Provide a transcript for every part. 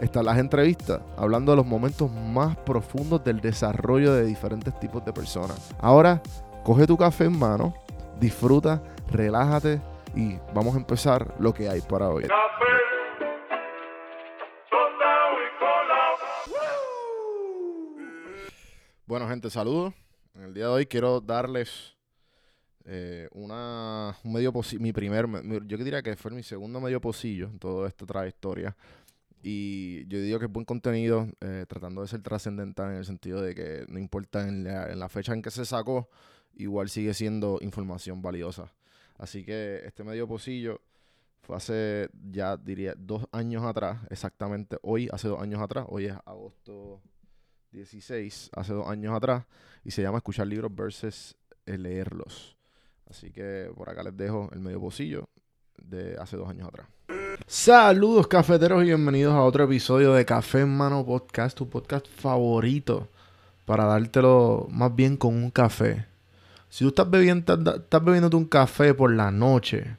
están las entrevistas, hablando de los momentos más profundos del desarrollo de diferentes tipos de personas. Ahora, coge tu café en mano, disfruta, relájate y vamos a empezar lo que hay para hoy. Bueno, gente, saludos. En el día de hoy quiero darles eh, una, un medio mi primer, yo diría que fue mi segundo medio pocillo en toda esta trayectoria. Y yo digo que es buen contenido, eh, tratando de ser trascendental en el sentido de que no importa en la, fecha en que se sacó, igual sigue siendo información valiosa. Así que este medio pocillo fue hace ya diría dos años atrás, exactamente hoy, hace dos años atrás, hoy es agosto 16, hace dos años atrás, y se llama Escuchar libros versus leerlos. Así que por acá les dejo el medio pocillo de hace dos años atrás. Saludos cafeteros y bienvenidos a otro episodio de Café en Mano Podcast, tu podcast favorito para dártelo más bien con un café. Si tú estás bebiendo, estás bebiéndote un café por la noche,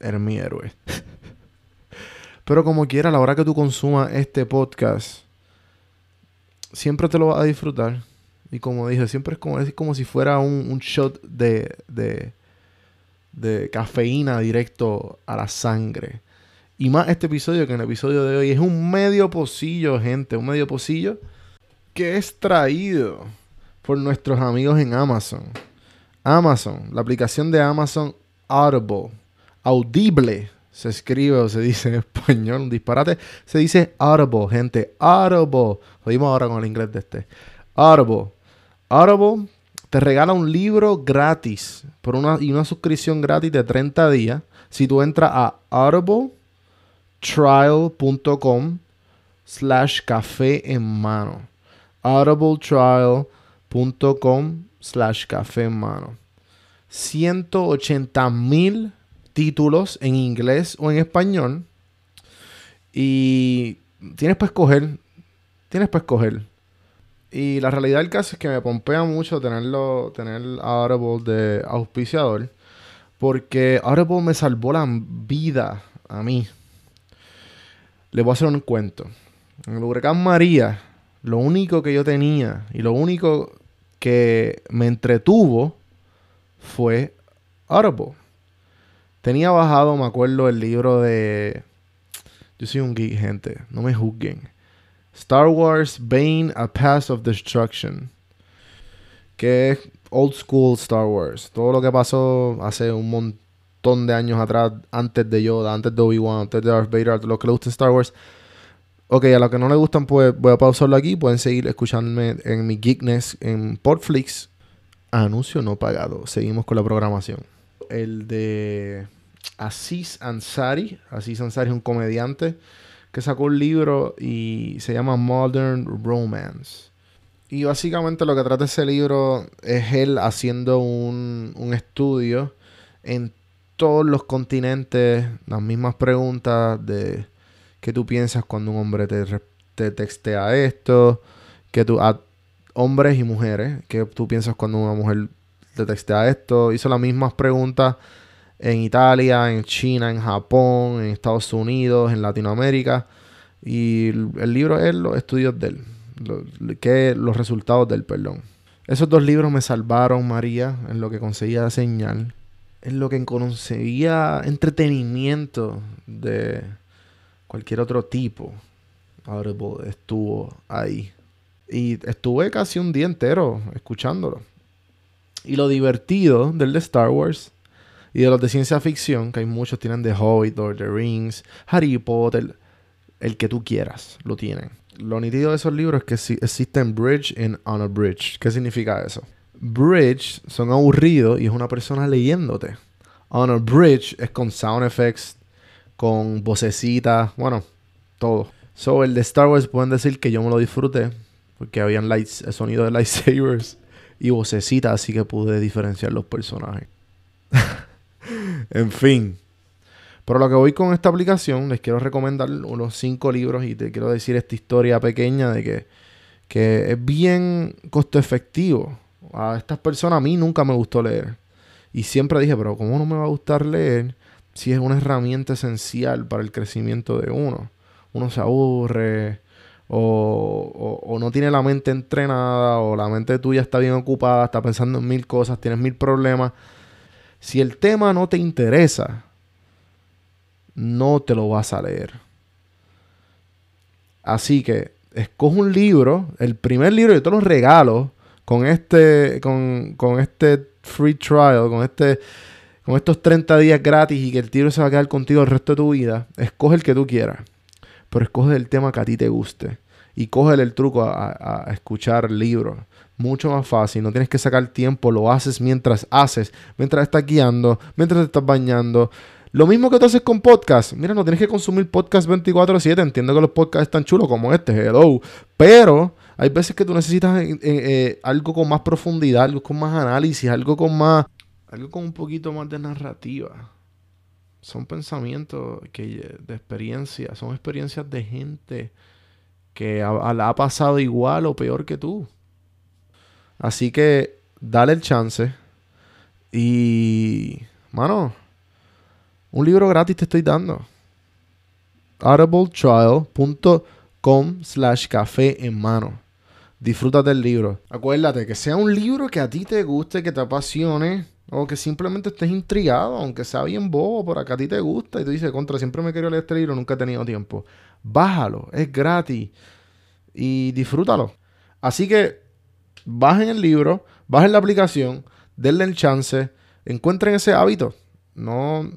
eres mi héroe. Pero como quiera, a la hora que tú consumas este podcast, siempre te lo vas a disfrutar. Y como dije, siempre es como, es como si fuera un, un shot de, de, de cafeína directo a la sangre. Y más este episodio que en el episodio de hoy es un medio pocillo, gente. Un medio pocillo que es traído por nuestros amigos en Amazon. Amazon, la aplicación de Amazon Audible. Audible se escribe o se dice en español, un disparate. Se dice Audible, gente. Audible. Lo ahora con el inglés de este. Audible. Audible te regala un libro gratis por una, y una suscripción gratis de 30 días si tú entras a audibletrial.com slash café en mano. audibletrial.com slash café en mano. 180 mil títulos en inglés o en español. Y tienes para escoger. Tienes para escoger. Y la realidad del caso es que me pompea mucho tenerlo, tener Audible de auspiciador. Porque Audible me salvó la vida a mí. Les voy a hacer un cuento. En el huracán María, lo único que yo tenía y lo único que me entretuvo fue Audible. Tenía bajado, me acuerdo, el libro de... Yo soy un geek, gente. No me juzguen. Star Wars Bane, A Path of Destruction. Que es old school Star Wars. Todo lo que pasó hace un montón de años atrás, antes de Yoda, antes de Obi-Wan, antes de Darth Vader, lo que le gusta Star Wars. Ok, a los que no le gustan, pues voy a pausarlo aquí. Pueden seguir escuchándome en mi Geekness en Portflix. Anuncio no pagado. Seguimos con la programación. El de Aziz Ansari. Aziz Ansari es un comediante que sacó un libro y se llama Modern Romance. Y básicamente lo que trata ese libro es él haciendo un, un estudio en todos los continentes, las mismas preguntas de qué tú piensas cuando un hombre te, te textea esto, que tú, a hombres y mujeres, qué tú piensas cuando una mujer te textea esto. Hizo las mismas preguntas en Italia, en China, en Japón, en Estados Unidos, en Latinoamérica. Y el, libro es los estudios de él, que los resultados del perdón. Esos dos libros me salvaron, María, en lo que conseguía señal, en lo que conseguía entretenimiento de cualquier otro tipo. Audible estuvo ahí. Y estuve casi un día entero escuchándolo. Y lo divertido del de Star Wars y de los de ciencia ficción, que hay muchos, tienen The Hobbit, Lord of the Rings, Harry Potter, el que tú quieras, lo tienen. Lo nítido de esos libros es que existen bridge and unabridged. ¿Qué significa eso? Bridge son aburridos y es una persona leyéndote. Unabridged es con sound effects, con vocecitas, bueno, todo. So, el de Star Wars pueden decir que yo me lo disfruté. Porque habían lights, el sonido de lightsabers y vocecitas, así que pude diferenciar los personajes. en fin. Pero lo que voy con esta aplicación, les quiero recomendar unos cinco libros y te quiero decir esta historia pequeña de que, que es bien costo efectivo. A estas personas a mí nunca me gustó leer. Y siempre dije, pero ¿cómo no me va a gustar leer si es una herramienta esencial para el crecimiento de uno? Uno se aburre, o, no tiene la mente entrenada, o la mente tuya está bien ocupada, está pensando en mil cosas, tienes mil problemas. Si el tema no te interesa, no te lo vas a leer. Así que escoge un libro, el primer libro, yo te lo regalo con este, con, con este free trial, con este con estos 30 días gratis y que el libro se va a quedar contigo el resto de tu vida, escoge el que tú quieras. Pero escoge el tema que a ti te guste y cógele el truco a, escuchar libros. Mucho más fácil, no tienes que sacar tiempo, lo haces mientras haces, mientras estás guiando, mientras te estás bañando. Lo mismo que tú haces con podcast. Mira, no tienes que consumir podcast 24/7. Entiendo que los podcasts están chulos como este, hello. Pero hay veces que tú necesitas eh, eh, algo con más profundidad, algo con más análisis, algo con más. Algo con un poquito más de narrativa. Son pensamientos que, de experiencia, son experiencias de gente que la ha pasado igual o peor que tú. Así que dale el chance. Y, mano, un libro gratis te estoy dando. audibletrial.com slash café en mano. Disfruta del libro. Acuérdate que sea un libro que a ti te guste, que te apasione. O que simplemente estés intrigado, aunque sea bien bobo, por acá a ti te gusta. Y tú dices, contra, siempre me quería leer este libro, nunca he tenido tiempo. Bájalo, es gratis. Y disfrútalo. Así que bajen el libro, bajen la aplicación, denle el chance, encuentren ese hábito. No,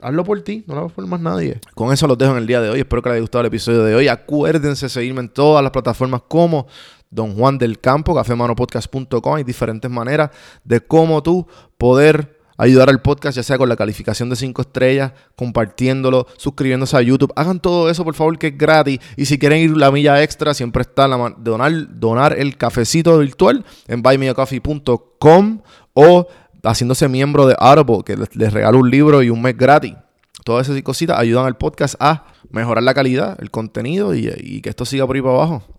hazlo por ti, no lo hagas por más nadie. Con eso los dejo en el día de hoy. Espero que les haya gustado el episodio de hoy. Acuérdense de seguirme en todas las plataformas como Don Juan del Campo, cafemanopodcast.com. Hay diferentes maneras de cómo tú poder ayudar al podcast, ya sea con la calificación de 5 estrellas, compartiéndolo, suscribiéndose a YouTube. Hagan todo eso, por favor, que es gratis. Y si quieren ir la milla extra, siempre está la donar, donar el cafecito virtual en buymeacoffee.com o haciéndose miembro de Audible, que les regalo un libro y un mes gratis. Todas esas cositas ayudan al podcast a mejorar la calidad, el contenido y, que esto siga por ahí para abajo.